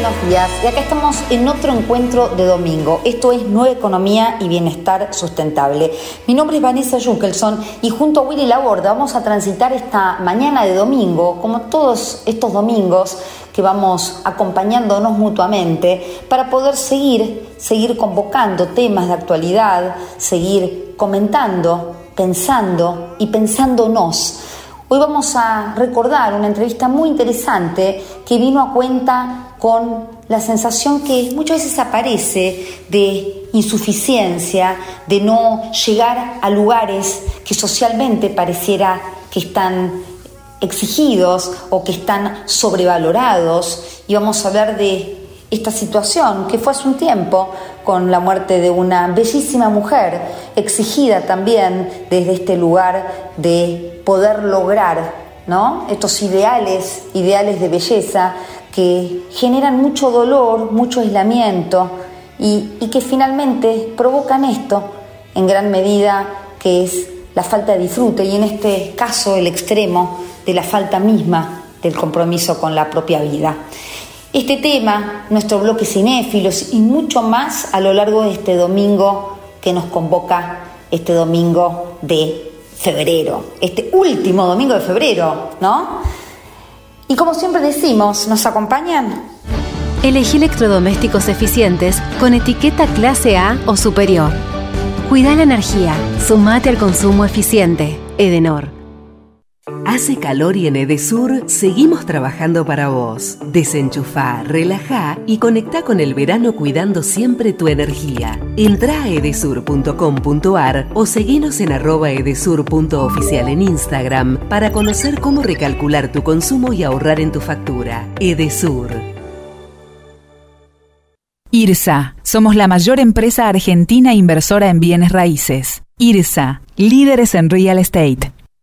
buenos días. Y acá estamos en otro encuentro de domingo. Esto es Nueva Economía y Bienestar Sustentable. Mi nombre es Vanessa Junkelson y junto a Willy Laborda vamos a transitar esta mañana de domingo, como todos estos domingos que vamos acompañándonos mutuamente, para poder seguir, seguir convocando temas de actualidad, seguir comentando, pensando y pensándonos Hoy vamos a recordar una entrevista muy interesante que vino a cuenta con la sensación que muchas veces aparece de insuficiencia, de no llegar a lugares que socialmente pareciera que están exigidos o que están sobrevalorados. Y vamos a hablar de esta situación que fue hace un tiempo con la muerte de una bellísima mujer, exigida también desde este lugar de poder lograr ¿no? estos ideales, ideales de belleza que generan mucho dolor, mucho aislamiento y, que finalmente provocan esto en gran medida que es la falta de disfrute y en este caso el extremo de la falta misma del compromiso con la propia vida. Este tema, nuestro bloque cinéfilos y mucho más a lo largo de este domingo que nos convoca este domingo de febrero, este último domingo de febrero, ¿no? Y como siempre decimos, ¿nos acompañan? Elegí electrodomésticos eficientes con etiqueta clase A o superior. Cuida la energía, sumate al consumo eficiente. Edenor. Hace calor y en Edesur seguimos trabajando para vos. Desenchufa, relaja y conecta con el verano cuidando siempre tu energía. Entra a edesur.com.ar o seguinos en arroba edesur.oficial en Instagram para conocer cómo recalcular tu consumo y ahorrar en tu factura. Edesur. IRSA. Somos la mayor empresa argentina inversora en bienes raíces. IRSA. Líderes en real estate.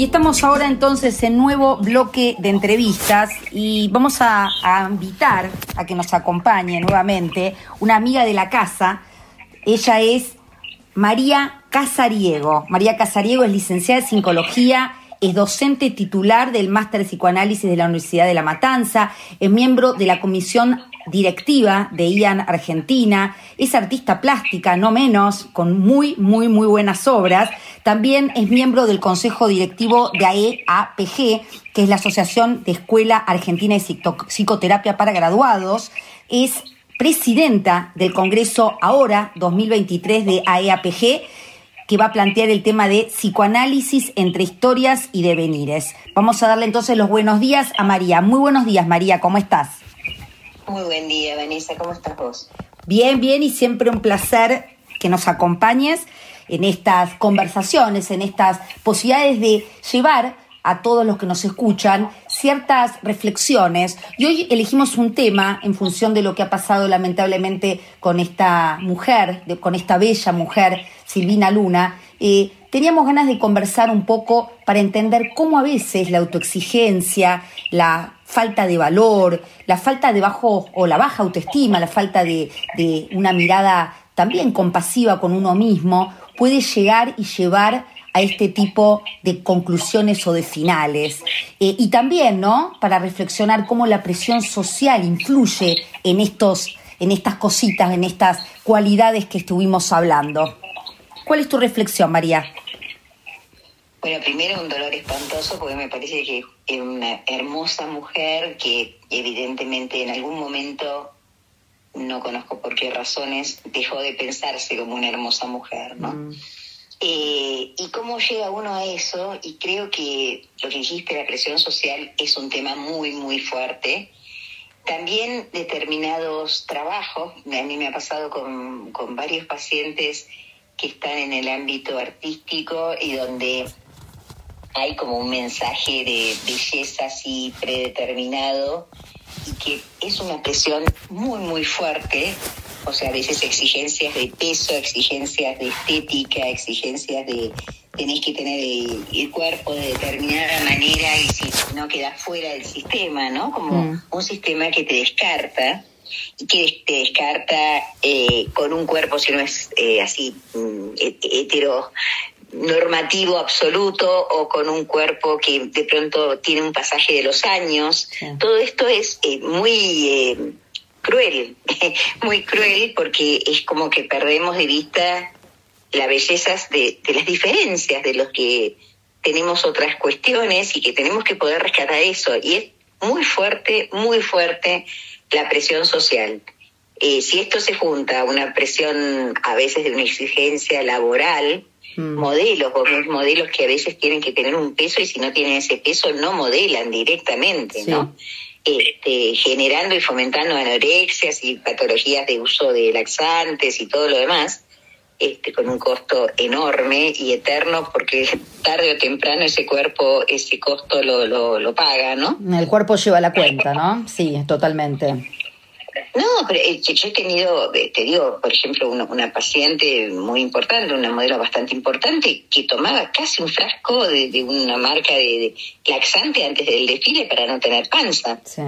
Y estamos ahora entonces en nuevo bloque de entrevistas y vamos a, invitar a que nos acompañe nuevamente una amiga de la casa. Ella es María Casariego. María Casariego es licenciada en psicología es docente titular del Máster de Psicoanálisis de la Universidad de La Matanza, es miembro de la Comisión directiva de IAN Argentina, es artista plástica, no menos, con muy, muy, muy buenas obras. También es miembro del Consejo Directivo de AEAPG, que es la Asociación de Escuela Argentina de Psicoterapia para Graduados. Es presidenta del Congreso Ahora 2023 de AEAPG que va a plantear el tema de psicoanálisis entre historias y devenires. Vamos a darle entonces los buenos días a María. Muy buenos días, María, ¿cómo estás? Muy buen día, Vanessa. ¿Cómo estás vos? Bien, bien y siempre un placer que nos acompañes en estas conversaciones, en estas posibilidades de llevar a todos los que nos escuchan ciertas reflexiones. Y hoy elegimos un tema en función de lo que ha pasado lamentablemente con esta mujer, con esta bella mujer, Silvina Luna. Eh, teníamos ganas de conversar un poco para entender cómo a veces la autoexigencia, la falta de valor, la falta de bajo o la baja autoestima, la falta de, una mirada también compasiva con uno mismo, puede llegar y llevar a este tipo de conclusiones o de finales. Eh, y también, ¿no? Para reflexionar cómo la presión social influye en estos, en estas cositas, en estas cualidades que estuvimos hablando. ¿Cuál es tu reflexión, María? Bueno, primero un dolor espantoso porque me parece que es una hermosa mujer que evidentemente en algún momento, no conozco por qué razones, dejó de pensarse como una hermosa mujer, ¿no? Mm. Eh, y cómo llega uno a eso, y creo que lo que dijiste, la presión social, es un tema muy, muy fuerte. También determinados trabajos, a mí me ha pasado con, con varios pacientes que están en el ámbito artístico y donde hay como un mensaje de belleza así predeterminado y que es una presión muy, muy fuerte O sea, a veces exigencias de peso, exigencias de estética, exigencias de tenés que tener el, cuerpo de determinada manera y si no quedas fuera del sistema, ¿no? Como mm. un sistema que te descarta y que te descarta eh, con un cuerpo, si no es eh, así mm, hetero normativo absoluto o con un cuerpo que de pronto tiene un pasaje de los años. Todo esto es eh, muy cruel, muy cruel porque es como que perdemos de vista las bellezas de, de las diferencias, de los que tenemos otras cuestiones y que tenemos que poder rescatar eso. Y es muy fuerte, muy fuerte la presión social. Eh, si esto se junta a una presión a veces de una exigencia laboral, mm. modelos, modelos que a veces tienen que tener un peso y si no tienen ese peso no modelan directamente, ¿no? Este, generando y fomentando anorexias y patologías de uso de laxantes y todo lo demás, este, con un costo enorme y eterno, porque tarde o temprano ese cuerpo, ese costo lo, lo, lo paga, ¿no? El cuerpo lleva la cuenta, ¿no? Sí, totalmente. No, pero eh, yo he tenido, eh, te digo, por ejemplo, una, una, paciente muy importante, una modelo bastante importante, que tomaba casi un frasco de, una marca de, laxante antes del desfile para no tener panza. Sí,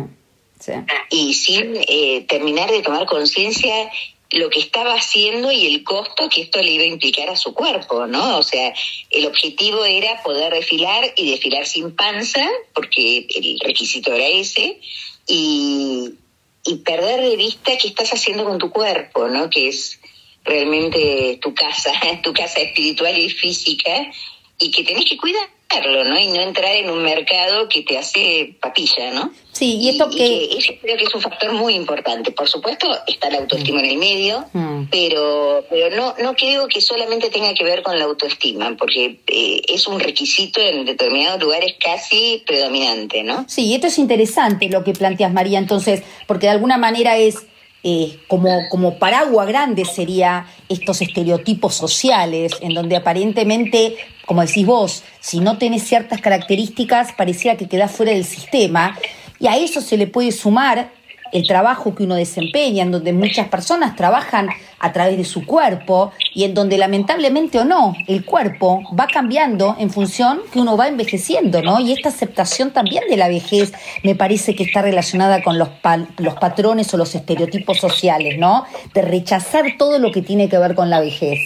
sí. Y sin eh, terminar de tomar conciencia lo que estaba haciendo y el costo que esto le iba a implicar a su cuerpo, ¿no? O sea, el objetivo era poder desfilar y desfilar sin panza, porque el requisito era ese, y, y perder de vista qué estás haciendo con tu cuerpo, ¿no? Que es realmente tu casa, tu casa espiritual y física, y que tenés que cuidar ¿no? Y no entrar en un mercado que te hace papilla, ¿no? Sí, y esto que... creo que es un factor muy importante. Por supuesto, está la autoestima en el medio, mm. pero, pero no, no creo que solamente tenga que ver con la autoestima, porque eh, es un requisito en determinados lugares casi predominante, ¿no? Sí, esto es interesante lo que planteas, María, entonces, porque de alguna manera es eh, como, como paraguas grande sería estos estereotipos sociales, en donde aparentemente, como decís vos, si no tenés ciertas características, pareciera que quedás fuera del sistema, y a eso se le puede sumar el trabajo que uno desempeña, en donde muchas personas trabajan a través de su cuerpo y en donde lamentablemente o no, el cuerpo va cambiando en función que uno va envejeciendo, ¿no? Y esta aceptación también de la vejez me parece que está relacionada con los, los patrones o los estereotipos sociales, ¿no? De rechazar todo lo que tiene que ver con la vejez.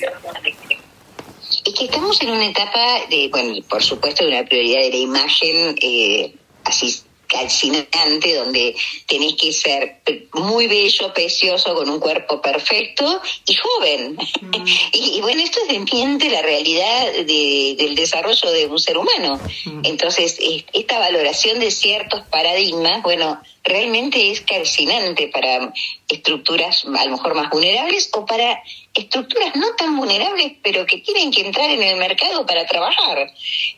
Es que estamos en una etapa de, bueno, por supuesto, de una prioridad de la imagen, eh, así calcinante, donde tenés que ser muy bello, precioso, con un cuerpo perfecto y joven. Mm. y, bueno, esto desmiente la realidad del desarrollo de un ser humano. Mm. Entonces, esta valoración de ciertos paradigmas, bueno, realmente es calcinante para estructuras a lo mejor más vulnerables o para estructuras no tan vulnerables, pero que tienen que entrar en el mercado para trabajar.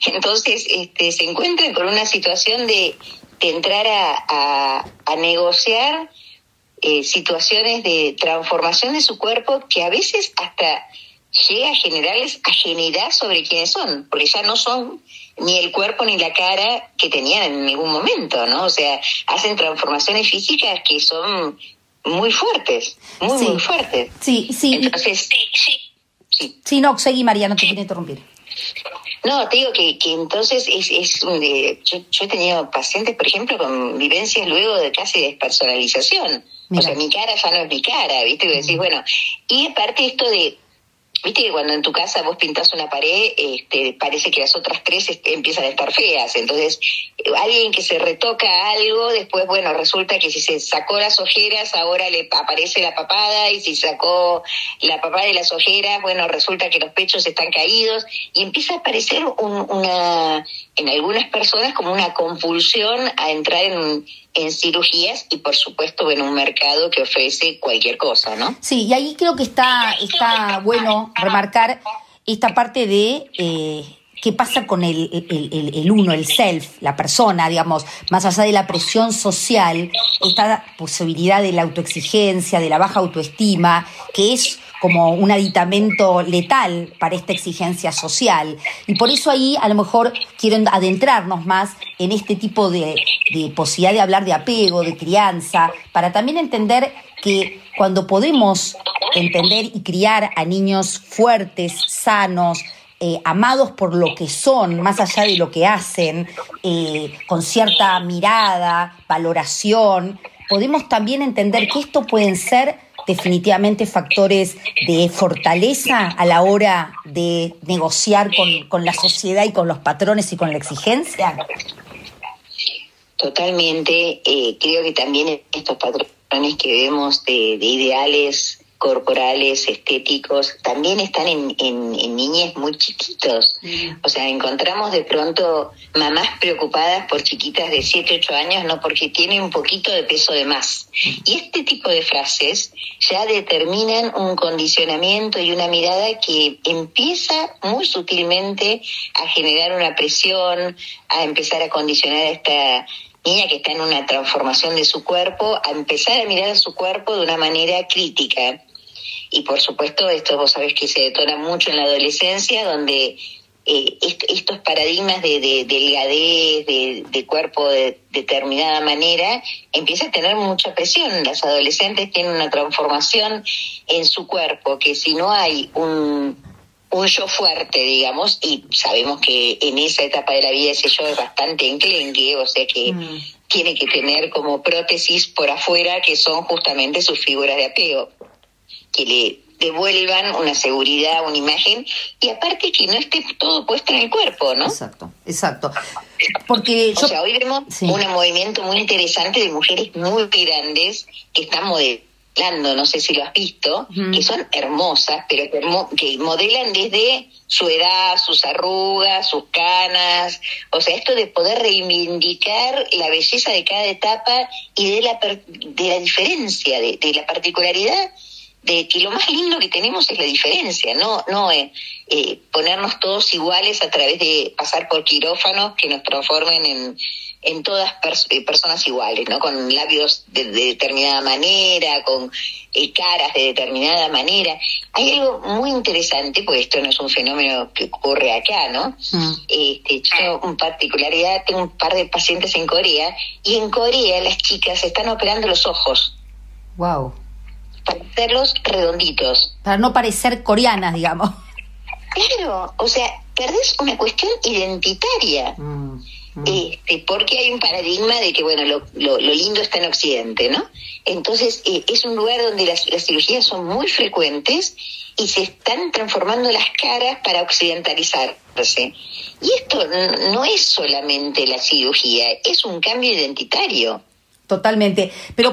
Entonces, este, se encuentran con una situación de entrar a, a, negociar eh, situaciones de transformación de su cuerpo que a veces hasta llega a generarles ajenidad sobre quiénes son, porque ya no son ni el cuerpo ni la cara que tenían en ningún momento, ¿no? O sea, hacen transformaciones físicas que son muy fuertes, muy, muy fuertes. Sí, sí. Entonces, sí, sí. Sí, sí no, seguí María, no te quiero interrumpir. No, te digo que, que entonces es, es eh, yo, yo, he tenido pacientes, por ejemplo, con vivencias luego de casi despersonalización. O sea, mi cara ya no es mi cara, ¿viste? Y decís, bueno, y aparte esto de Viste que cuando en tu casa vos pintas una pared, este, parece que las otras tres este, empiezan a estar feas. Entonces, alguien que se retoca algo, después, bueno, resulta que si se sacó las ojeras, ahora le aparece la papada, y si sacó la papada de las ojeras, bueno, resulta que los pechos están caídos, y empieza a aparecer una, en algunas personas como una compulsión a entrar en en cirugías y por supuesto en un mercado que ofrece cualquier cosa, ¿no? Sí, y ahí creo que está, está bueno remarcar esta parte de eh, qué pasa con el, el, el, uno, el self, la persona, digamos, más allá de la presión social, esta posibilidad de la autoexigencia, de la baja autoestima, que es como un aditamento letal para esta exigencia social. Y por eso ahí a lo mejor quiero adentrarnos más en este tipo de, posibilidad de hablar de apego, de crianza, para también entender que cuando podemos entender y criar a niños fuertes, sanos, eh, amados por lo que son, más allá de lo que hacen, eh, con cierta mirada, valoración, podemos también entender que esto pueden ser definitivamente factores de fortaleza a la hora de negociar con, con la sociedad y con los patrones y con la exigencia. Totalmente, eh, creo que también estos patrones que vemos de, de ideales corporales, estéticos, también están en, en, niñez muy chiquitos. Mm. O sea, encontramos de pronto mamás preocupadas por chiquitas de 7, 8 años, no porque tienen un poquito de peso de más. Y este tipo de frases ya determinan un condicionamiento y una mirada que empieza muy sutilmente a generar una presión, a empezar a condicionar a esta niña que está en una transformación de su cuerpo, a empezar a mirar a su cuerpo de una manera crítica. Y por supuesto, esto vos sabés que se detona mucho en la adolescencia, donde eh, estos paradigmas de, de delgadez, de, cuerpo de determinada manera, empieza a tener mucha presión. Las adolescentes tienen una transformación en su cuerpo que si no hay un, un yo fuerte, digamos, y sabemos que en esa etapa de la vida ese yo es bastante enclenque, o sea que mm. tiene que tener como prótesis por afuera que son justamente sus figuras de apego que le devuelvan una seguridad, una imagen, y aparte que no esté todo puesto en el cuerpo, ¿no? Exacto, exacto. Porque o sea, hoy vemos un movimiento muy interesante de mujeres muy grandes que están modelando, no sé si lo has visto, que son hermosas, pero que, modelan desde su edad, sus arrugas, sus canas, o sea, esto de poder reivindicar la belleza de cada etapa y de la, de la diferencia, de, de la particularidad de que lo más lindo que tenemos es la diferencia, no, no eh, eh, ponernos todos iguales a través de pasar por quirófanos que nos transformen en, en todas eh, personas iguales, ¿no? Con labios de, determinada manera, con caras de determinada manera. Hay algo muy interesante, porque esto no es un fenómeno que ocurre acá, ¿no? Mm. Este, yo, en particularidad, tengo un par de pacientes en Corea, y en Corea las chicas están operando los ojos. Wow para hacerlos redonditos. Para no parecer coreanas, digamos. Claro, o sea, perdés una cuestión identitaria. Mm, mm. Este, porque hay un paradigma de que, bueno, lo, lo, lindo está en Occidente, ¿no? Entonces, eh, es un lugar donde las, las cirugías son muy frecuentes y se están transformando las caras para occidentalizarse. Y esto no es solamente la cirugía, es un cambio identitario. Totalmente. Pero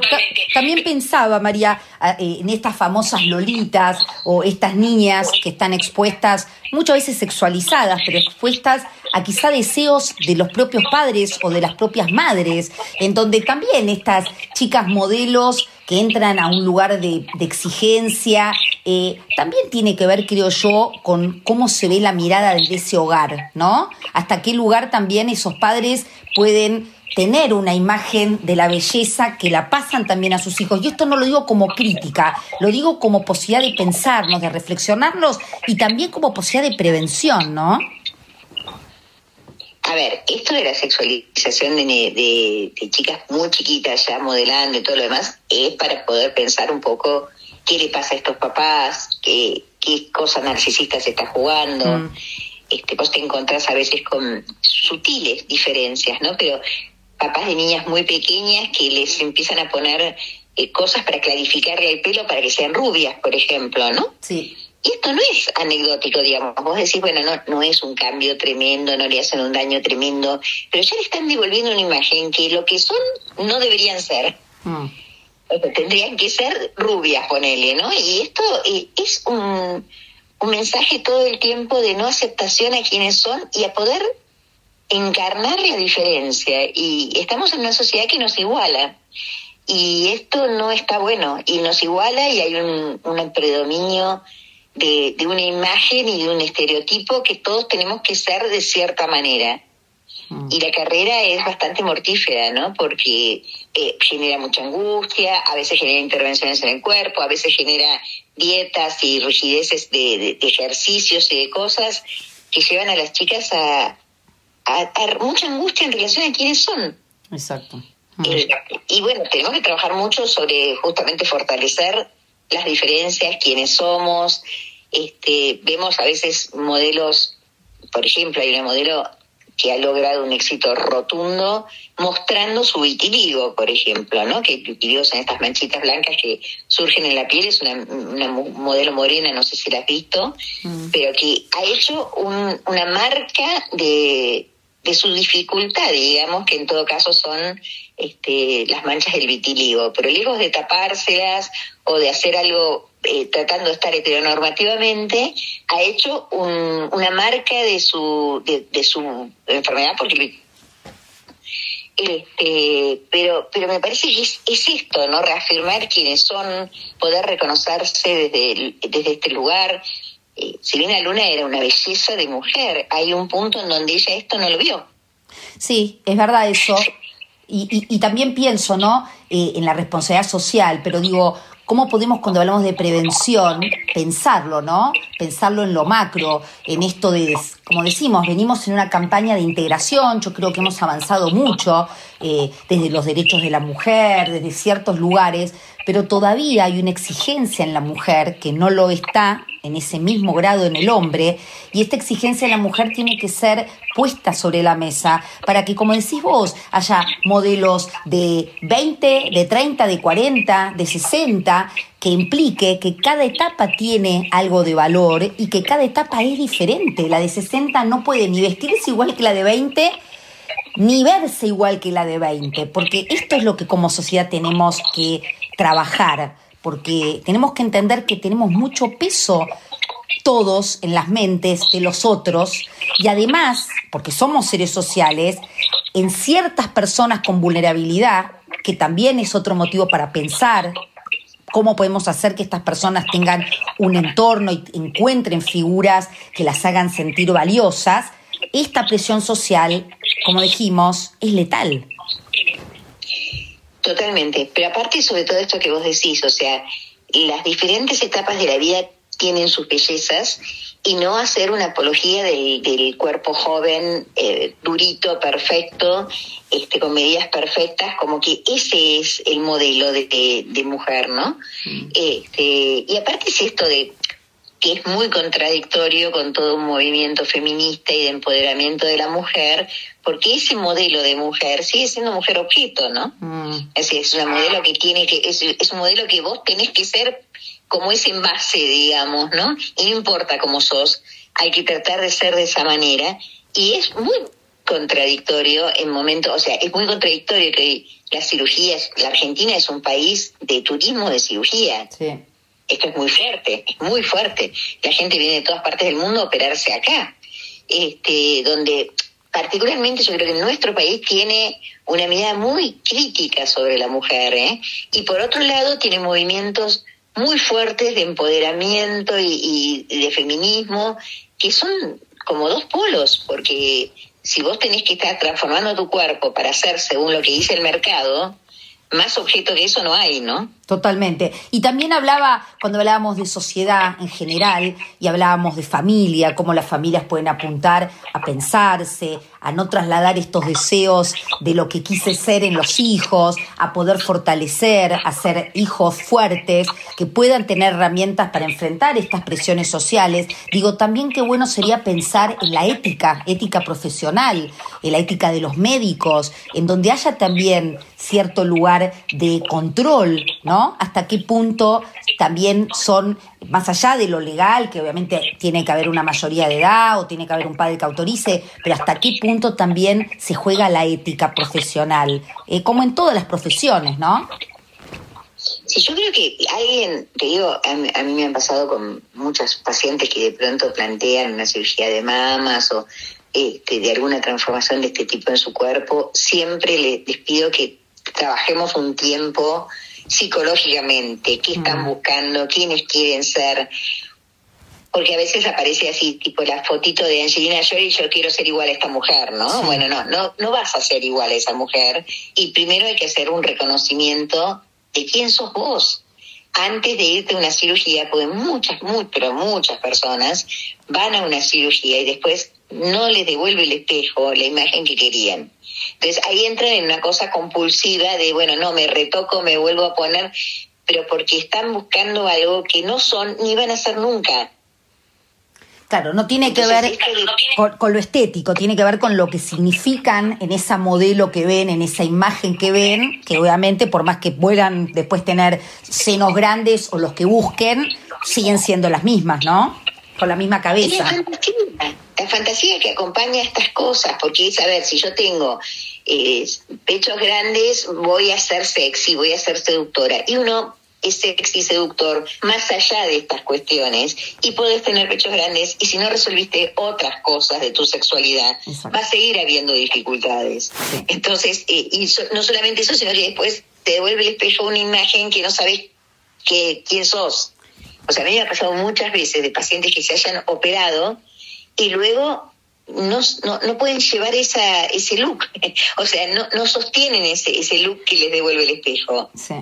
también pensaba, María, eh, en estas famosas lolitas o estas niñas que están expuestas, muchas veces sexualizadas, pero expuestas a quizá deseos de los propios padres o de las propias madres, en donde también estas chicas modelos que entran a un lugar de, exigencia, eh, también tiene que ver, creo yo, con cómo se ve la mirada de ese hogar, ¿no? Hasta qué lugar también esos padres pueden tener una imagen de la belleza que la pasan también a sus hijos. Y esto no lo digo como crítica, lo digo como posibilidad de pensarnos, de reflexionarnos y también como posibilidad de prevención, ¿no? A ver, esto de la sexualización de, chicas muy chiquitas ya modelando y todo lo demás es para poder pensar un poco qué le pasa a estos papás, qué, qué cosa narcisista se está jugando. Mm. Este, vos te encontrás a veces con sutiles diferencias, ¿no? Pero papás de niñas muy pequeñas que les empiezan a poner eh, cosas para clarificarle el pelo para que sean rubias, por ejemplo, ¿no? Sí. Y esto no es anecdótico, digamos. Vos decís, bueno, no, no es un cambio tremendo, no le hacen un daño tremendo, pero ya le están devolviendo una imagen que lo que son no deberían ser. Mm. tendrían que ser rubias, ponele, ¿no? Y esto eh, es un, un mensaje todo el tiempo de no aceptación a quienes son y a poder encarnar la diferencia y estamos en una sociedad que nos iguala y esto no está bueno y nos iguala y hay un, un predominio de, de, una imagen y de un estereotipo que todos tenemos que ser de cierta manera. Mm. Y la carrera es bastante mortífera, ¿no? Porque eh, genera mucha angustia, a veces genera intervenciones en el cuerpo, a veces genera dietas y rigideces de, de ejercicios y de cosas que llevan a las chicas a, a, mucha angustia en relación a quiénes son. Exacto. Mm. Eh, y bueno, tenemos que trabajar mucho sobre justamente fortalecer las diferencias, quiénes somos. Este, vemos a veces modelos, por ejemplo, hay un modelo que ha logrado un éxito rotundo mostrando su vitiligo, por ejemplo, ¿no? Que vitiligo son estas manchitas blancas que surgen en la piel, es una, modelo morena, no sé si la has visto, mm. pero que ha hecho una marca de, de su dificultad, digamos, que en todo caso son este, las manchas del vitiligo, pero lejos de tapárselas o de hacer algo eh, tratando de estar heteronormativamente, ha hecho una marca de su, de, su enfermedad porque este, pero pero me parece que es, esto, ¿no? Reafirmar quiénes son, poder reconocerse desde, desde este lugar. Eh, si bien la luna era una belleza de mujer, hay un punto en donde ella esto no lo vio. Sí, es verdad eso. Y, y, también pienso, ¿no? Eh, en la responsabilidad social, pero digo, ¿cómo podemos cuando hablamos de prevención pensarlo, ¿no? Pensarlo en lo macro, en esto de, como decimos, venimos en una campaña de integración, yo creo que hemos avanzado mucho eh, desde los derechos de la mujer, desde ciertos lugares, pero todavía hay una exigencia en la mujer que no lo está en ese mismo grado en el hombre, y esta exigencia en la mujer tiene que ser puesta sobre la mesa para que, como decís vos, haya modelos de 20, de 30, de 40, de 60, que implique que cada etapa tiene algo de valor y que cada etapa es diferente. La de 60 no puede ni vestirse igual que la de 20, ni verse igual que la de 20, porque esto es lo que como sociedad tenemos que trabajar, porque tenemos que entender que tenemos mucho peso todos en las mentes de los otros y además, porque somos seres sociales, en ciertas personas con vulnerabilidad, que también es otro motivo para pensar cómo podemos hacer que estas personas tengan un entorno y encuentren figuras que las hagan sentir valiosas, esta presión social, como dijimos, es letal. Totalmente, pero aparte sobre todo esto que vos decís, o sea, las diferentes etapas de la vida tienen sus bellezas y no hacer una apología del, cuerpo joven, eh, durito, perfecto, este, con medidas perfectas, como que ese es el modelo de, mujer, ¿no? Mm. Este, y aparte es esto de que es muy contradictorio con todo un movimiento feminista y de empoderamiento de la mujer, porque ese modelo de mujer sigue siendo mujer objeto, ¿no? Mm. Es decir, es un modelo que tiene que, es, es, un modelo que vos tenés que ser como ese envase, digamos, ¿no? Y no importa cómo sos, hay que tratar de ser de esa manera, y es muy contradictorio en momentos, o sea, es muy contradictorio que las cirugías, la Argentina es un país de turismo de cirugía. Sí esto es muy fuerte, es muy fuerte. La gente viene de todas partes del mundo a operarse acá, este, donde particularmente yo creo que nuestro país tiene una mirada muy crítica sobre la mujer, ¿eh? y por otro lado tiene movimientos muy fuertes de empoderamiento y, y de feminismo, que son como dos polos, porque si vos tenés que estar transformando tu cuerpo para hacer según lo que dice el mercado, más objeto que eso no hay, ¿no? Totalmente. Y también hablaba, cuando hablábamos de sociedad en general y hablábamos de familia, cómo las familias pueden apuntar a pensarse, a no trasladar estos deseos de lo que quise ser en los hijos, a poder fortalecer, a ser hijos fuertes, que puedan tener herramientas para enfrentar estas presiones sociales. Digo, también qué bueno sería pensar en la ética, ética profesional, en la ética de los médicos, en donde haya también cierto lugar de control, ¿no? Hasta qué punto también son, más allá de lo legal, que obviamente tiene que haber una mayoría de edad o tiene que haber un padre que autorice, pero hasta qué punto también se juega la ética profesional, eh, como en todas las profesiones, ¿no? Sí, yo creo que alguien, te digo, a, mí me han pasado con muchas pacientes que de pronto plantean una cirugía de mamas o este, de alguna transformación de este tipo en su cuerpo, siempre les pido que trabajemos un tiempo psicológicamente, qué están mm. buscando, quiénes quieren ser, porque a veces aparece así, tipo la fotito de Angelina Jolie, yo quiero ser igual a esta mujer, ¿no? Bueno, no, no, no vas a ser igual a esa mujer, y primero hay que hacer un reconocimiento de quién sos vos antes de irte a una cirugía, porque muchas, muy, pero muchas personas van a una cirugía y después no les devuelve el espejo la imagen que querían. Entonces ahí entran en una cosa compulsiva de, bueno, no, me retoco, me vuelvo a poner, pero porque están buscando algo que no son ni van a ser nunca. Claro, no tiene que ver con, lo estético, tiene que ver con lo que significan en esa modelo que ven, en esa imagen que ven, que obviamente por más que puedan después tener senos grandes o los que busquen, siguen siendo las mismas, ¿no? Con la misma cabeza. La fantasía, la fantasía que acompaña estas cosas, porque es, a ver, si yo tengo eh, pechos grandes, voy a ser sexy, voy a ser seductora. Y uno es sexy seductor más allá de estas cuestiones y puedes tener pechos grandes y si no resolviste otras cosas de tu sexualidad va a seguir habiendo dificultades. Entonces, eh, y no solamente eso, sino que después te devuelve el espejo una imagen que no sabes que, quién sos. O sea, a mí me ha pasado muchas veces de pacientes que se hayan operado y luego no, no, no, pueden llevar esa, ese look, o sea, no, no sostienen ese, ese look que les devuelve el espejo. Sí.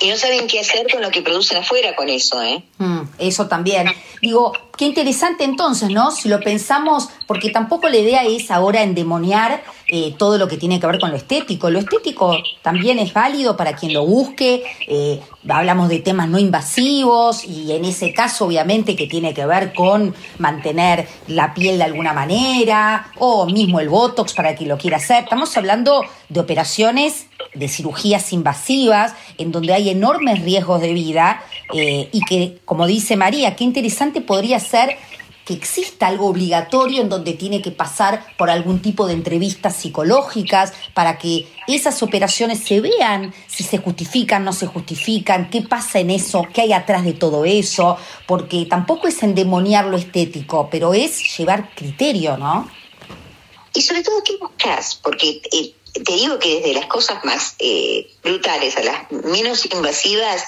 Y no saben qué hacer con lo que producen afuera con eso, ¿eh? Mm, eso también. Digo, qué interesante entonces, ¿no? Si lo pensamos, porque tampoco la idea es ahora endemoniar eh, todo lo que tiene que ver con lo estético. Lo estético también es válido para quien lo busque. Eh, hablamos de temas no invasivos y en ese caso obviamente que tiene que ver con mantener la piel de alguna manera o mismo el Botox para quien lo quiera hacer. Estamos hablando de operaciones de cirugías invasivas en donde hay enormes riesgos de vida eh, y que, como dice María, qué interesante podría ser que exista algo obligatorio en donde tiene que pasar por algún tipo de entrevistas psicológicas para que esas operaciones se vean si se justifican, no se justifican, qué pasa en eso, qué hay atrás de todo eso, porque tampoco es endemoniar lo estético, pero es llevar criterio, ¿no? Y sobre todo, ¿qué buscas? Porque eh, te digo que desde las cosas más eh, brutales a las menos invasivas,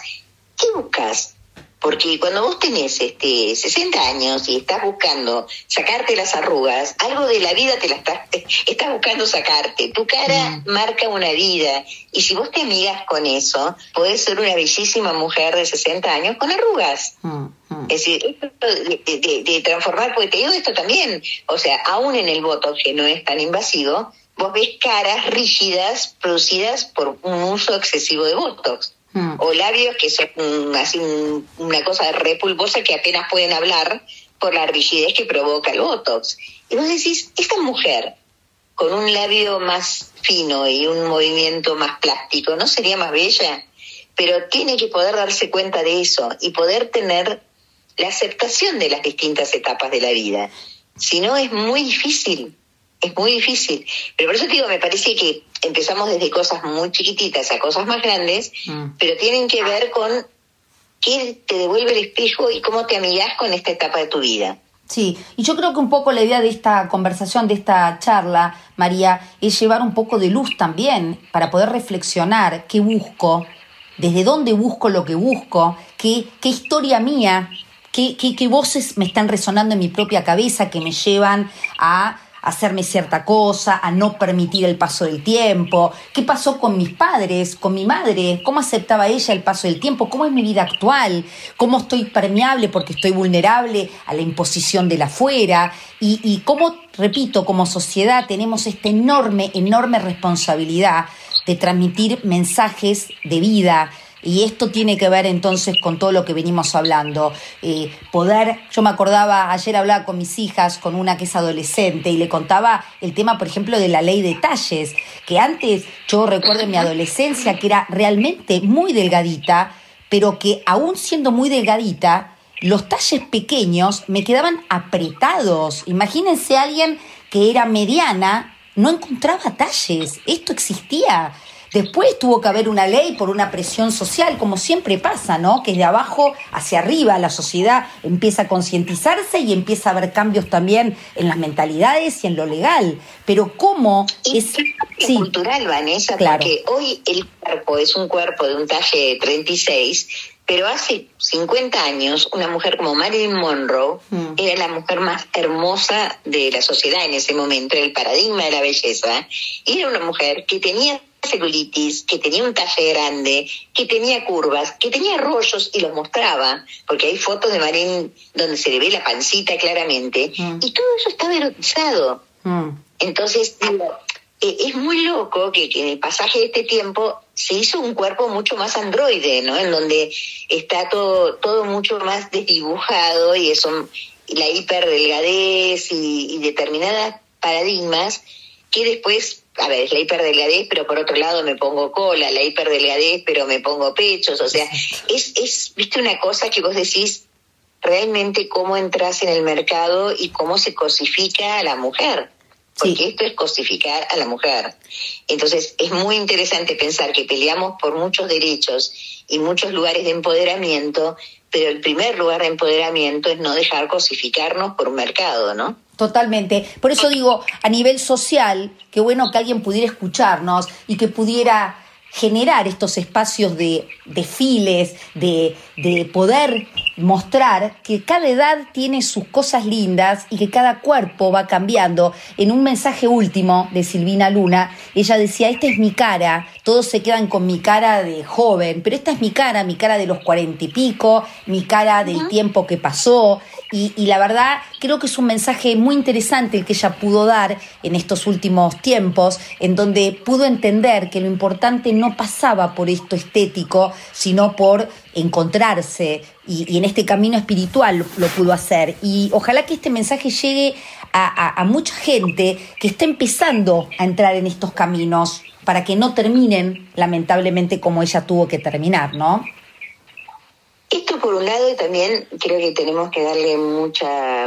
¿qué buscas? Porque cuando vos tenés este 60 años y estás buscando sacarte las arrugas, algo de la vida te la estás, estás buscando sacarte. Tu cara mm. marca una vida. Y si vos te amigas con eso, podés ser una bellísima mujer de 60 años con arrugas. Mm, mm. Es decir, de, de, transformar, porque te digo esto también, o sea, aún en el voto que no es tan invasivo, vos ves caras rígidas producidas por un uso excesivo de Botox. Hmm. O labios que son así una cosa repulposa que apenas pueden hablar por la rigidez que provoca el Botox. Y vos decís, esta mujer con un labio más fino y un movimiento más plástico, ¿no sería más bella? Pero tiene que poder darse cuenta de eso y poder tener la aceptación de las distintas etapas de la vida. Si no, es muy difícil es muy difícil. Pero por eso te digo, me parece que empezamos desde cosas muy chiquititas a cosas más grandes, mm. pero tienen que ver con qué te devuelve el espejo y cómo te amigas con esta etapa de tu vida. Sí, y yo creo que un poco la idea de esta conversación, de esta charla, María, es llevar un poco de luz también para poder reflexionar qué busco, desde dónde busco lo que busco, qué, qué historia mía, qué, qué, qué voces me están resonando en mi propia cabeza que me llevan a hacerme cierta cosa, a no permitir el paso del tiempo. ¿Qué pasó con mis padres, con mi madre? ¿Cómo aceptaba ella el paso del tiempo? ¿Cómo es mi vida actual? ¿Cómo estoy permeable porque estoy vulnerable a la imposición de la afuera? Y, y cómo, repito, como sociedad tenemos esta enorme, enorme responsabilidad de transmitir mensajes de vida, y esto tiene que ver entonces con todo lo que venimos hablando. Eh, poder, yo me acordaba, ayer hablaba con mis hijas, con una que es adolescente, y le contaba el tema, por ejemplo, de la ley de talles, que antes yo recuerdo en mi adolescencia que era realmente muy delgadita, pero que aún siendo muy delgadita, los talles pequeños me quedaban apretados. Imagínense a alguien que era mediana, no encontraba talles. Esto existía. Después tuvo que haber una ley por una presión social, como siempre pasa, ¿no? Que de abajo hacia arriba la sociedad empieza a concientizarse y empieza a haber cambios también en las mentalidades y en lo legal. Pero cómo es... cultural, Vanessa, porque hoy el cuerpo es un cuerpo de un talle 36, pero hace 50 años una mujer como Marilyn Monroe mm. era la mujer más hermosa de la sociedad en ese momento, el paradigma de la belleza, y era una mujer que tenía celulitis, que tenía un talle grande, que tenía curvas, que tenía rollos y los mostraba, porque hay fotos de Marín donde se le ve la pancita claramente, mm. y todo eso estaba erotizado. Mm. Entonces, eh, es muy loco que, en el pasaje de este tiempo se hizo un cuerpo mucho más androide, ¿no? En donde está todo, todo mucho más desdibujado y eso, la hiperdelgadez y, y determinadas paradigmas que después a ver, es la hiperdelgadez, pero por otro lado me pongo cola, la hiperdelgadez, pero me pongo pechos, o sea, es, es, viste, una cosa que vos decís realmente cómo entras en el mercado y cómo se cosifica a la mujer, porque esto es cosificar a la mujer. Entonces, es muy interesante pensar que peleamos por muchos derechos y muchos lugares de empoderamiento, pero el primer lugar de empoderamiento es no dejar cosificarnos por un mercado, ¿no? Totalmente. Por eso digo, a nivel social, qué bueno que alguien pudiera escucharnos y que pudiera generar estos espacios de desfiles, de, de, poder mostrar que cada edad tiene sus cosas lindas y que cada cuerpo va cambiando. En un mensaje último de Silvina Luna, ella decía, esta es mi cara, todos se quedan con mi cara de joven, pero esta es mi cara, mi cara de los cuarenta y pico, mi cara del tiempo que pasó. Y, y la verdad, creo que es un mensaje muy interesante el que ella pudo dar en estos últimos tiempos, en donde pudo entender que lo importante no pasaba por esto estético, sino por encontrarse y, en este camino espiritual lo, pudo hacer. Y ojalá que este mensaje llegue a, mucha gente que está empezando a entrar en estos caminos para que no terminen lamentablemente como ella tuvo que terminar, ¿no? Esto por un lado y también creo que tenemos que darle mucha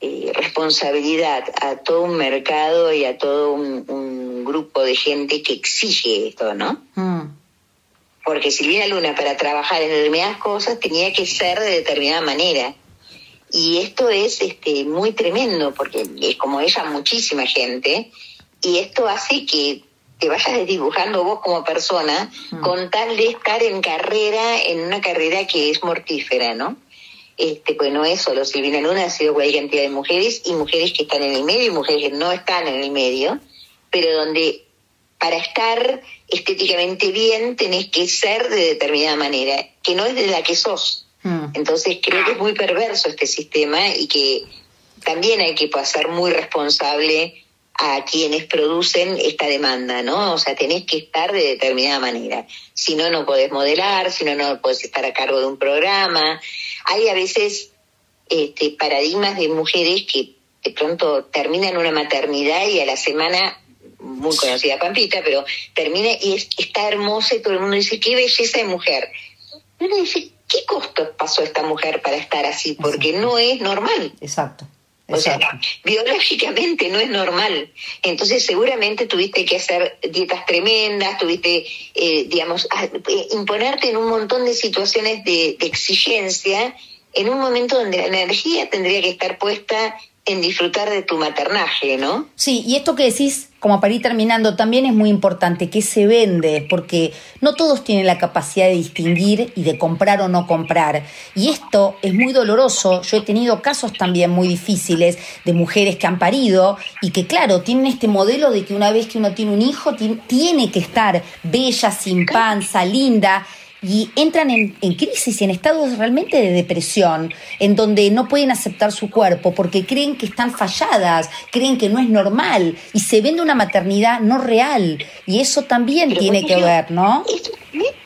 eh, responsabilidad a todo un mercado y a todo un, grupo de gente que exige esto, ¿no? Mm. Porque Silvina Luna para trabajar en determinadas cosas tenía que ser de determinada manera. Y esto es este, muy tremendo porque es como ella muchísima gente y esto hace que te vayas desdibujando vos como persona mm. con tal de estar en carrera, en una carrera que es mortífera, ¿no? este, pues no es solo Silvina Luna, ha sido cualquier cantidad de mujeres y mujeres que están en el medio y mujeres que no están en el medio, pero donde para estar estéticamente bien tenés que ser de determinada manera, que no es de la que sos. Mm. Entonces creo que es muy perverso este sistema y que también hay que pasar muy responsable a quienes producen esta demanda, ¿no? O sea, tenés que estar de determinada manera. Si no, no podés modelar, si no, no podés estar a cargo de un programa. Hay a veces este, paradigmas de mujeres que de pronto terminan una maternidad y a la semana, muy conocida Pampita, pero termina y está hermosa y todo el mundo dice, qué belleza de mujer. Y uno dice, ¿qué costos pasó esta mujer para estar así? Porque no es normal. Exacto. O sea, biológicamente no es normal. Entonces seguramente tuviste que hacer dietas tremendas, tuviste, eh, digamos, eh, imponerte en un montón de situaciones de, de exigencia en un momento donde la energía tendría que estar puesta en disfrutar de tu maternaje, ¿no? Sí, y esto que decís, como para ir terminando, también es muy importante, que se vende, porque no todos tienen la capacidad de distinguir y de comprar o no comprar. Y esto es muy doloroso. Yo he tenido casos también muy difíciles de mujeres que han parido y que, claro, tienen este modelo de que una vez que uno tiene un hijo, tiene que estar bella, sin panza, linda y entran en, crisis y en estados realmente de depresión, en donde no pueden aceptar su cuerpo porque creen que están falladas, creen que no es normal y se vende una maternidad no real. Y eso también tiene que ver, ¿no?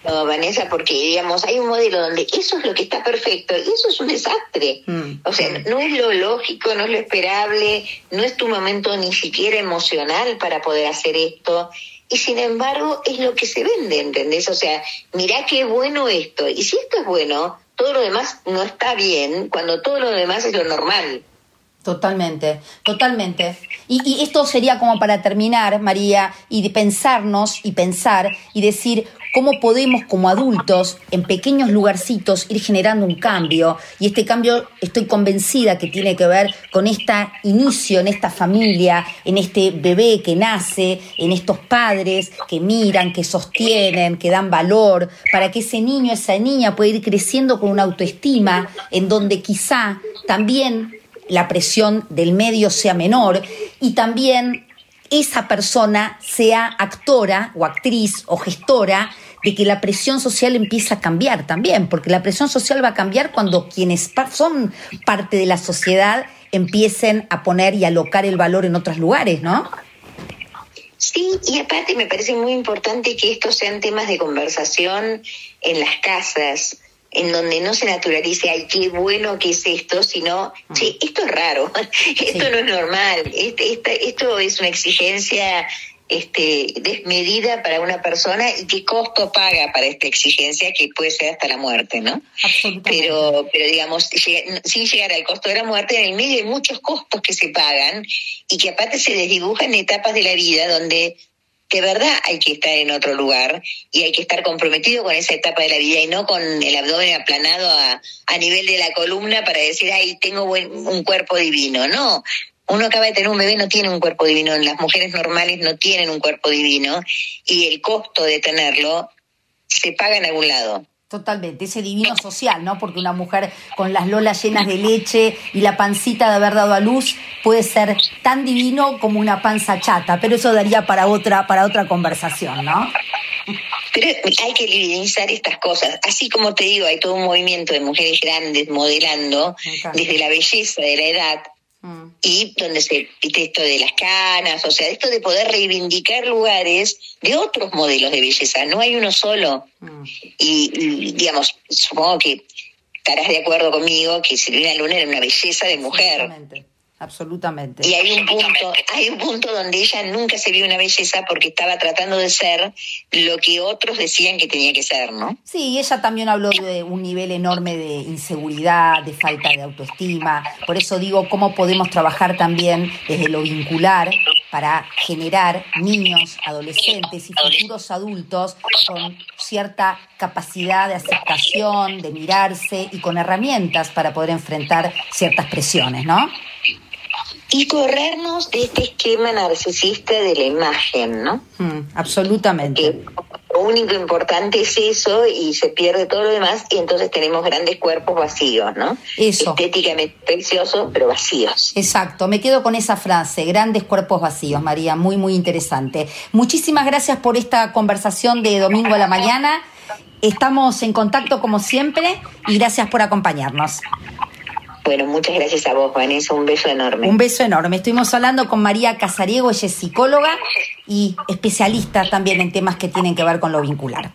No, Vanessa, porque digamos, hay un modelo donde eso es lo que está perfecto y eso es un desastre. Mm. O sea, no es lo lógico, no es lo esperable, no es tu momento ni siquiera emocional para poder hacer esto y sin embargo es lo que se vende, ¿entendés? O sea, mirá qué bueno esto, y si esto es bueno, todo lo demás no está bien, cuando todo lo demás es lo normal. Totalmente, totalmente. Y, y, esto sería como para terminar, María, y de pensarnos y pensar y decir, cómo podemos como adultos en pequeños lugarcitos ir generando un cambio. Y este cambio estoy convencida que tiene que ver con este inicio en esta familia, en este bebé que nace, en estos padres que miran, que sostienen, que dan valor, para que ese niño, esa niña pueda ir creciendo con una autoestima en donde quizá también la presión del medio sea menor y también esa persona sea actora o actriz o gestora de que la presión social empieza a cambiar también, porque la presión social va a cambiar cuando quienes son parte de la sociedad empiecen a poner y alocar el valor en otros lugares, ¿no? Sí, y aparte me parece muy importante que estos sean temas de conversación en las casas, en donde no se naturalice, ay, qué bueno que es esto, sino, che, mm. esto es raro, esto no es normal, este, esto es una exigencia este, desmedida para una persona y qué costo paga para esta exigencia que puede ser hasta la muerte, ¿no? Pero, pero digamos, sin llegar al costo de la muerte, en el medio hay muchos costos que se pagan y que aparte se desdibujan etapas de la vida donde de verdad hay que estar en otro lugar y hay que estar comprometido con esa etapa de la vida y no con el abdomen aplanado a, a nivel de la columna para decir, ay, tengo buen, un cuerpo divino. No, uno acaba de tener un bebé, no tiene un cuerpo divino, las mujeres normales no tienen un cuerpo divino y el costo de tenerlo se paga en algún lado. Totalmente, ese divino social, ¿no? Porque una mujer con las lolas llenas de leche y la pancita de haber dado a luz puede ser tan divino como una panza chata, pero eso daría para otra, para otra conversación, ¿no? Pero hay que evidenciar estas cosas. Así como te digo, hay todo un movimiento de mujeres grandes modelando desde la belleza de la edad Mm. Y donde se esto de las canas, o sea, esto de poder reivindicar lugares de otros modelos de belleza, no hay uno solo. Mm. Y, digamos, supongo que estarás de acuerdo conmigo que Silvina Luna era una belleza de mujer absolutamente. Y hay un punto, hay un punto donde ella nunca se vio una belleza porque estaba tratando de ser lo que otros decían que tenía que ser, ¿no? Sí, ella también habló de un nivel enorme de inseguridad, de falta de autoestima. Por eso digo, cómo podemos trabajar también desde lo vincular para generar niños, adolescentes y futuros adultos con cierta capacidad de aceptación, de mirarse y con herramientas para poder enfrentar ciertas presiones, ¿no? Y corrernos de este esquema narcisista de la imagen, ¿no? Mm, absolutamente. lo único importante es eso y se pierde todo lo demás y entonces tenemos grandes cuerpos vacíos, ¿no? Eso. Estéticamente preciosos, pero vacíos. Exacto, me quedo con esa frase, grandes cuerpos vacíos, María, muy, muy interesante. Muchísimas gracias por esta conversación de domingo a la mañana. Estamos en contacto como siempre y gracias por acompañarnos. Bueno, muchas gracias a vos, Vanessa. Un beso enorme. Un beso enorme. Estuvimos hablando con María Casariego, ella es psicóloga y especialista también en temas que tienen que ver con lo vincular.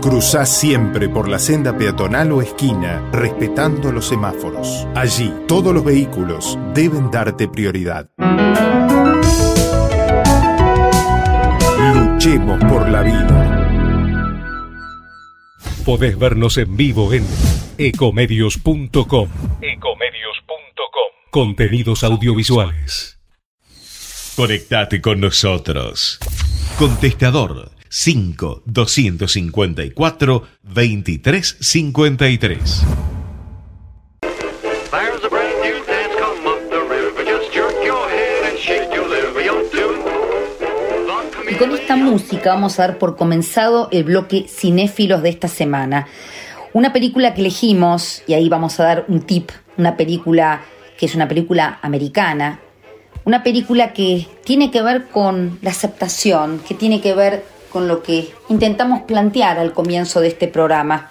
Cruzá siempre por la senda peatonal o esquina, respetando los semáforos. Allí, todos los vehículos deben darte prioridad. Luchemos por la vida. Podés vernos en vivo en ecomedios.com. Ecomedios.com. Contenidos audiovisuales. Conectate con nosotros. Contestador 5 254 2353. Y con esta música vamos a dar por comenzado el bloque cinéfilos de esta semana. Una película que elegimos, y ahí vamos a dar un tip, una película que es una película americana, una película que tiene que ver con la aceptación, que tiene que ver con lo que intentamos plantear al comienzo de este programa.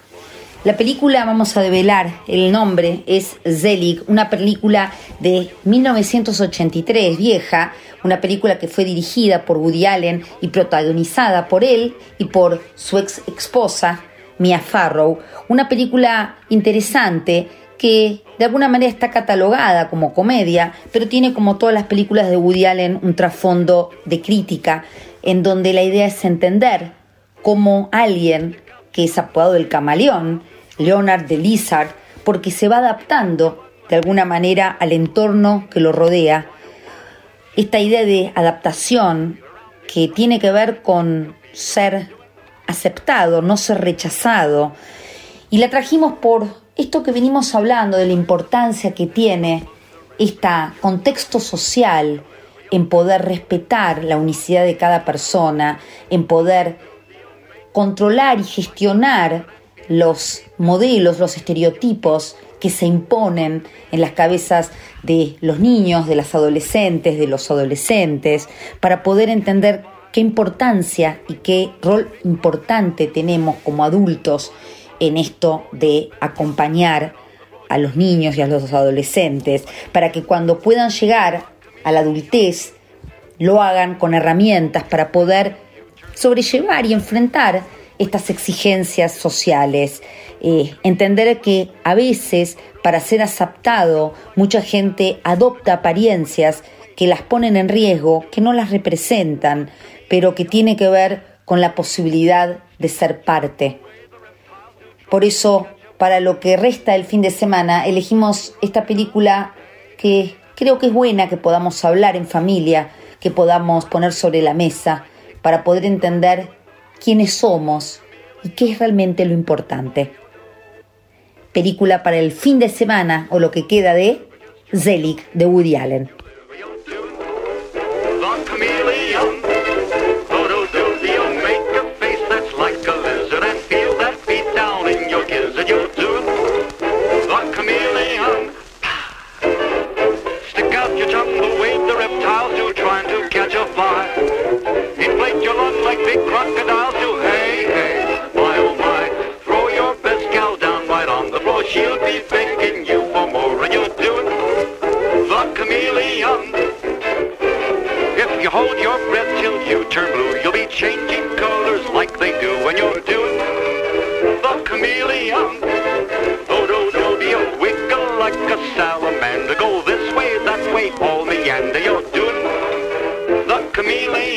La película, vamos a develar, el nombre es Zelig, una película de 1983, vieja, una película que fue dirigida por Woody Allen y protagonizada por él y por su ex esposa, Mia Farrow, una película interesante que de alguna manera está catalogada como comedia, pero tiene como todas las películas de Woody Allen un trasfondo de crítica, en donde la idea es entender cómo alguien que es apodado el camaleón, Leonard de Lizard, porque se va adaptando de alguna manera al entorno que lo rodea. Esta idea de adaptación que tiene que ver con ser aceptado, no ser rechazado. Y la trajimos por esto que venimos hablando de la importancia que tiene este contexto social en poder respetar la unicidad de cada persona, en poder controlar y gestionar los modelos, los estereotipos que se imponen en las cabezas de los niños, de las adolescentes, de los adolescentes, para poder entender qué importancia y qué rol importante tenemos como adultos en esto de acompañar a los niños y a los adolescentes, para que cuando puedan llegar a la adultez lo hagan con herramientas para poder sobrellevar y enfrentar estas exigencias sociales. Eh, entender que a veces para ser aceptado mucha gente adopta apariencias que las ponen en riesgo, que no las representan, pero que tiene que ver con la posibilidad de ser parte. Por eso, para lo que resta el fin de semana, elegimos esta película que creo que es buena que podamos hablar en familia, que podamos poner sobre la mesa, para poder entender quiénes somos y qué es realmente lo importante. Película para el fin de semana o lo que queda de Zelig de Woody Allen. reptiles who trying to catch a fly. Inflate your lungs like big crocodiles who hey, hey, my oh my. Throw your best gal down right on the floor. She'll be begging you for more and you'll do it. The chameleon. If you hold your breath till you turn blue, you'll be changing colors like they do when you're doing the chameleon. Oh, no, no, be a wiggle like a salad.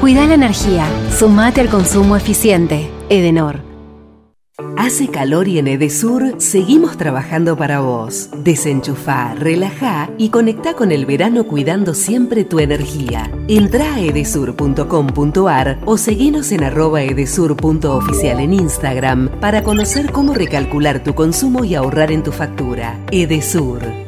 Cuida la energía. Sumate al consumo eficiente. Edenor. Hace calor y en Edesur seguimos trabajando para vos. Desenchufá, relajá y conecta con el verano cuidando siempre tu energía. Entra a edesur.com.ar o seguinos en arroba edesur.oficial en Instagram para conocer cómo recalcular tu consumo y ahorrar en tu factura. Edesur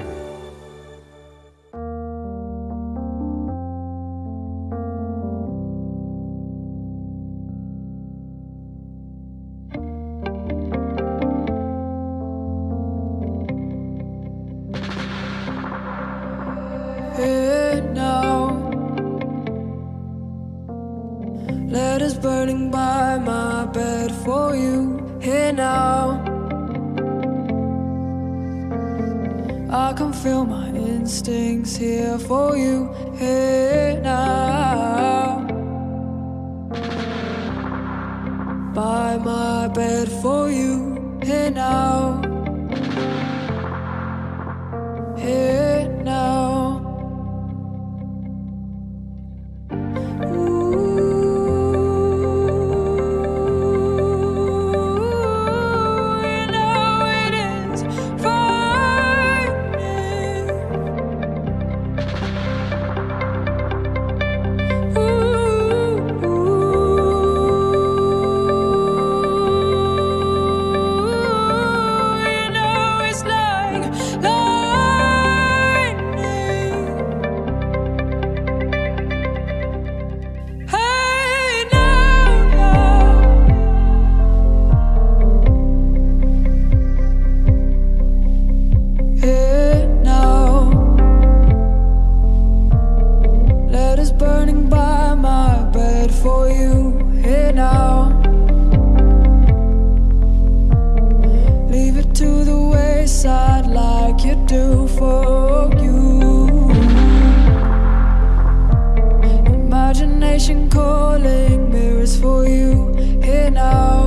for you. Imagination calling mirrors for you here now.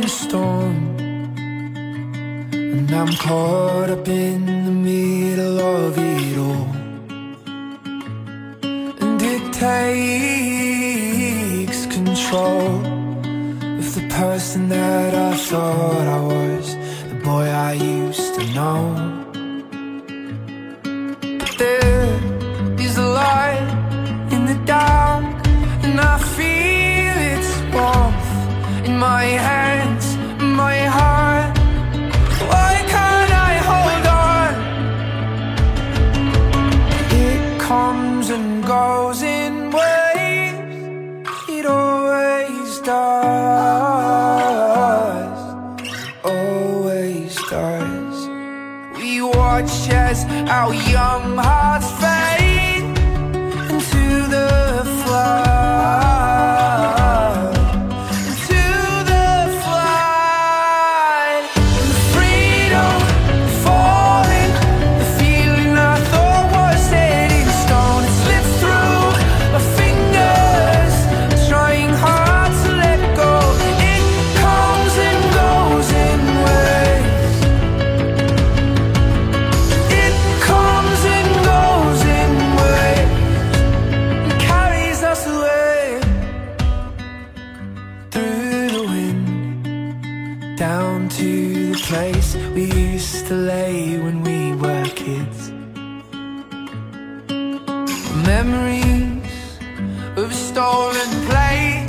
Swirling storm. And I'm caught up in the middle of it all. And it takes control of the person that I thought I was, the boy I used to know. How young and play.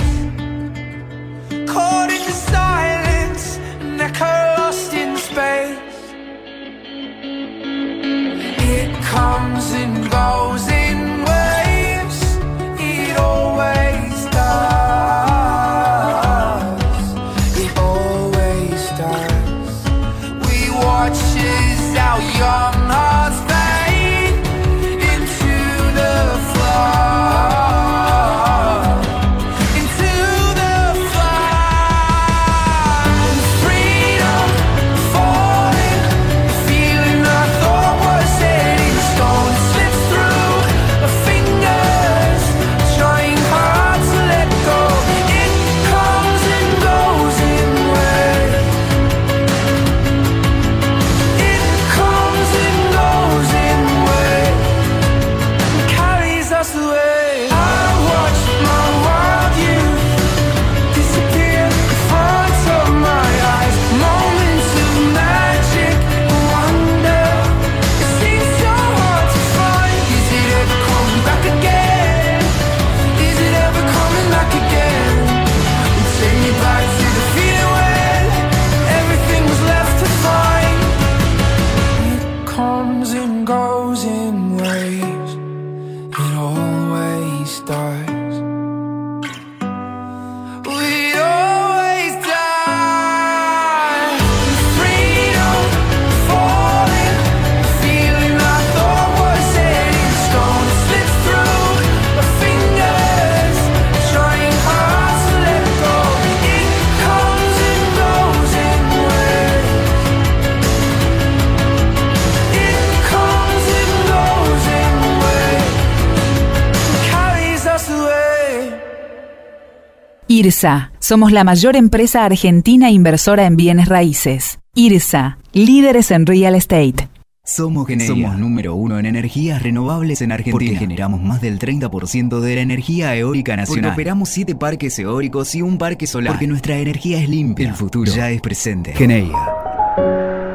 IRSA. Somos la mayor empresa argentina inversora en bienes raíces. IRSA. Líderes en real estate. Somos Geneia. Somos número uno en energías renovables en Argentina. Porque generamos más del 30% de la energía eólica nacional. Porque operamos 7 parques eólicos y un parque solar. Porque nuestra energía es limpia. El futuro ya es presente. Geneia.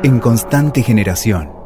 En constante generación.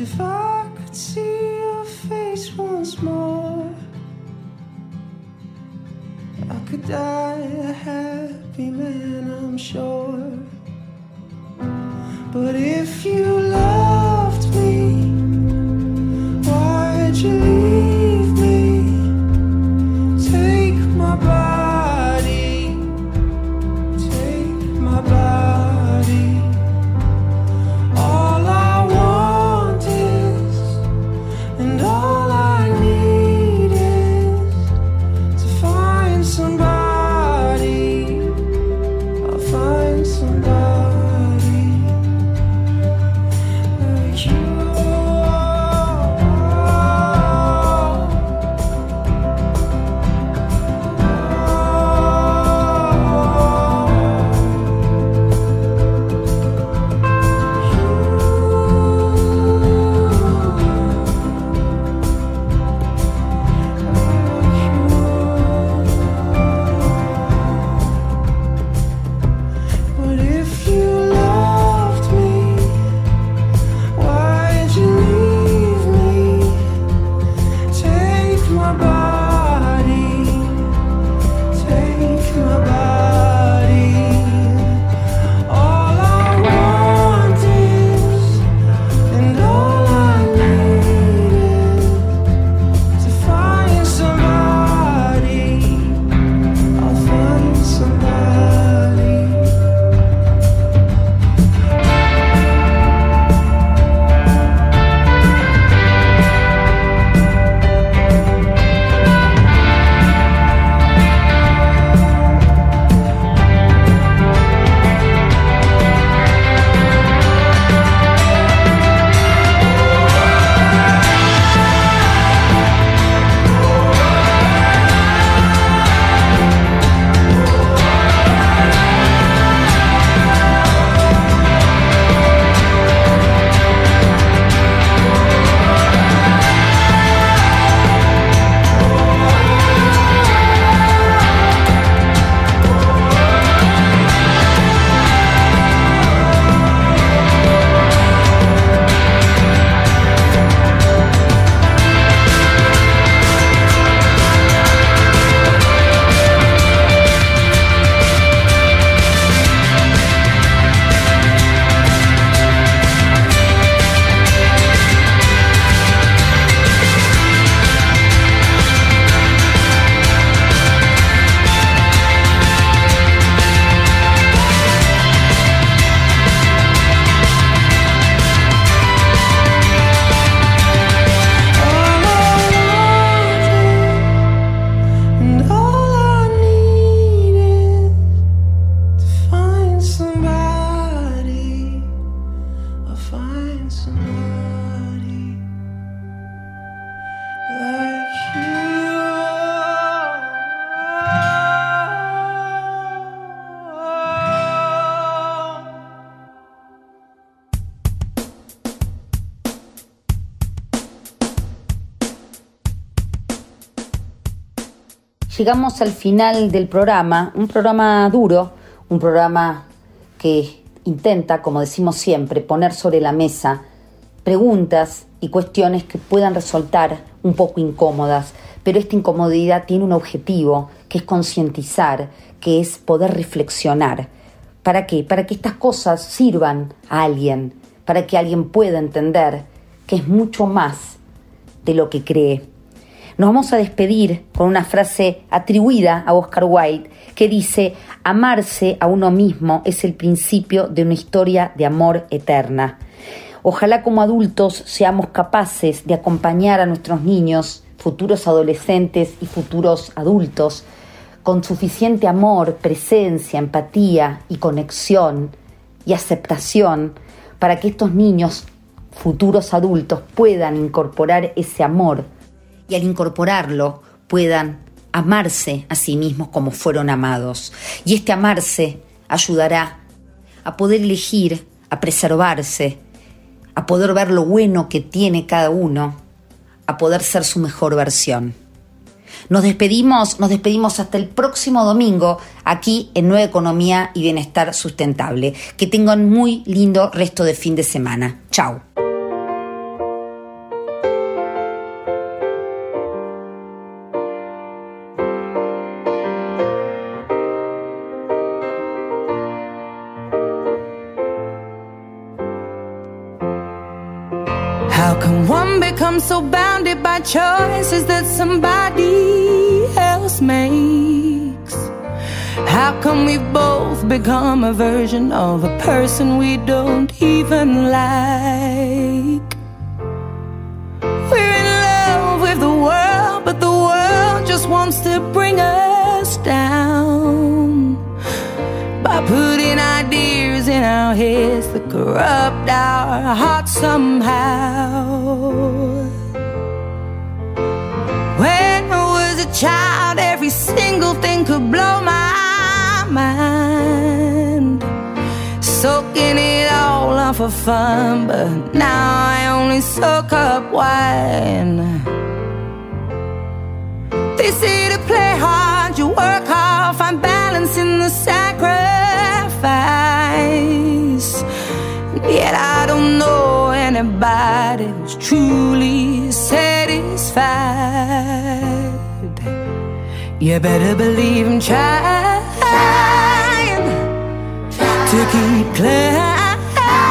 If I could see your face once more, I could die a happy man, I'm sure. But if you loved llegamos al final del programa, un programa duro, un programa que intenta, como decimos siempre, poner sobre la mesa preguntas y cuestiones que puedan resultar un poco incómodas, pero esta incomodidad tiene un objetivo, que es concientizar, que es poder reflexionar. ¿Para qué? Para que estas cosas sirvan a alguien, para que alguien pueda entender que es mucho más de lo que cree. Nos vamos a despedir con una frase atribuida a Oscar Wilde que dice, amarse a uno mismo es el principio de una historia de amor eterna. Ojalá como adultos seamos capaces de acompañar a nuestros niños, futuros adolescentes y futuros adultos, con suficiente amor, presencia, empatía y conexión y aceptación para que estos niños, futuros adultos, puedan incorporar ese amor y al incorporarlo puedan amarse a sí mismos como fueron amados. Y este amarse ayudará a poder elegir, a preservarse, a poder ver lo bueno que tiene cada uno, a poder ser su mejor versión. Nos despedimos, nos despedimos hasta el próximo domingo aquí en Nueva Economía y Bienestar Sustentable. Que tengan muy lindo resto de fin de semana. Chao. So bounded by choices that somebody else makes? How come we've both become a version of a person we don't even like? We're in love with the world, but the world just wants to bring us down by putting ideas in our heads that corrupt our hearts somehow. When I was a child, every single thing could blow my mind. Soaking it all up for fun, but now I only soak up wine. They say to play hard, you work hard, find balance in the sacrifice. Yet I don't know anybody who's truly satisfied. You better believe I'm trying to keep climbing.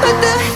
But the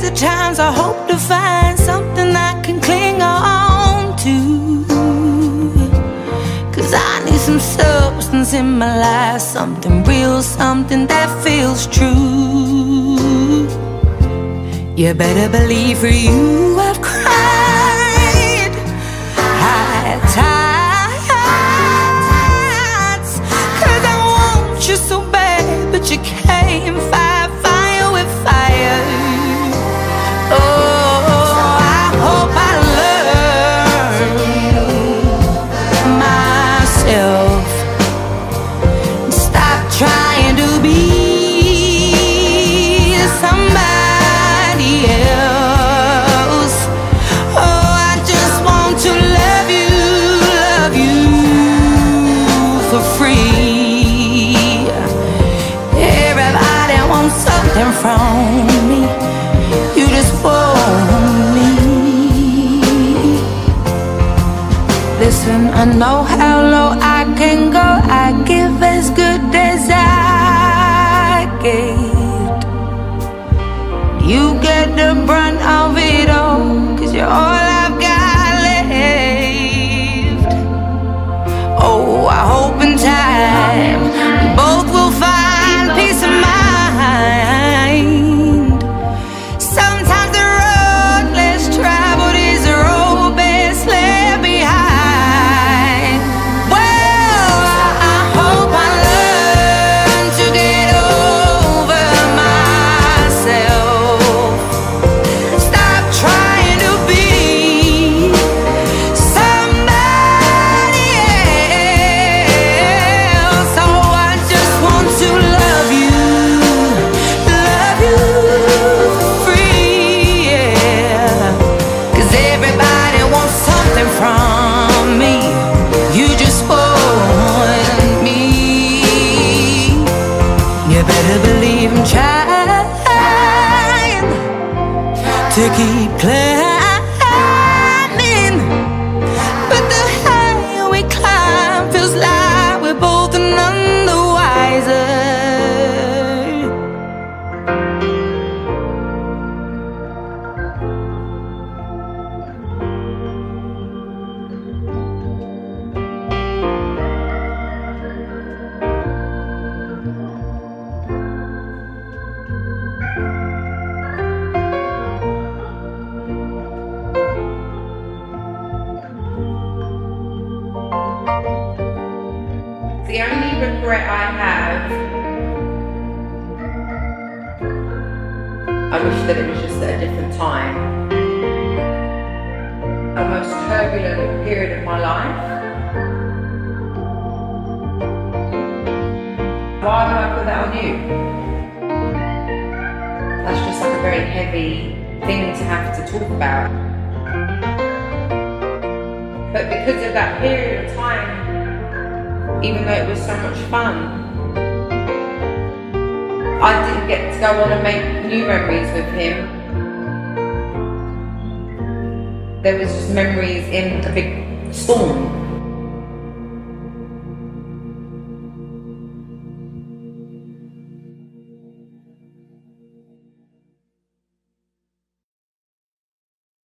crazy times, I hope to find something I can cling on to. Cause I need some substance in my life, something real, something that feels true. You better believe for you I've cried high tides. Cause I want you so bad, but you can't fight I know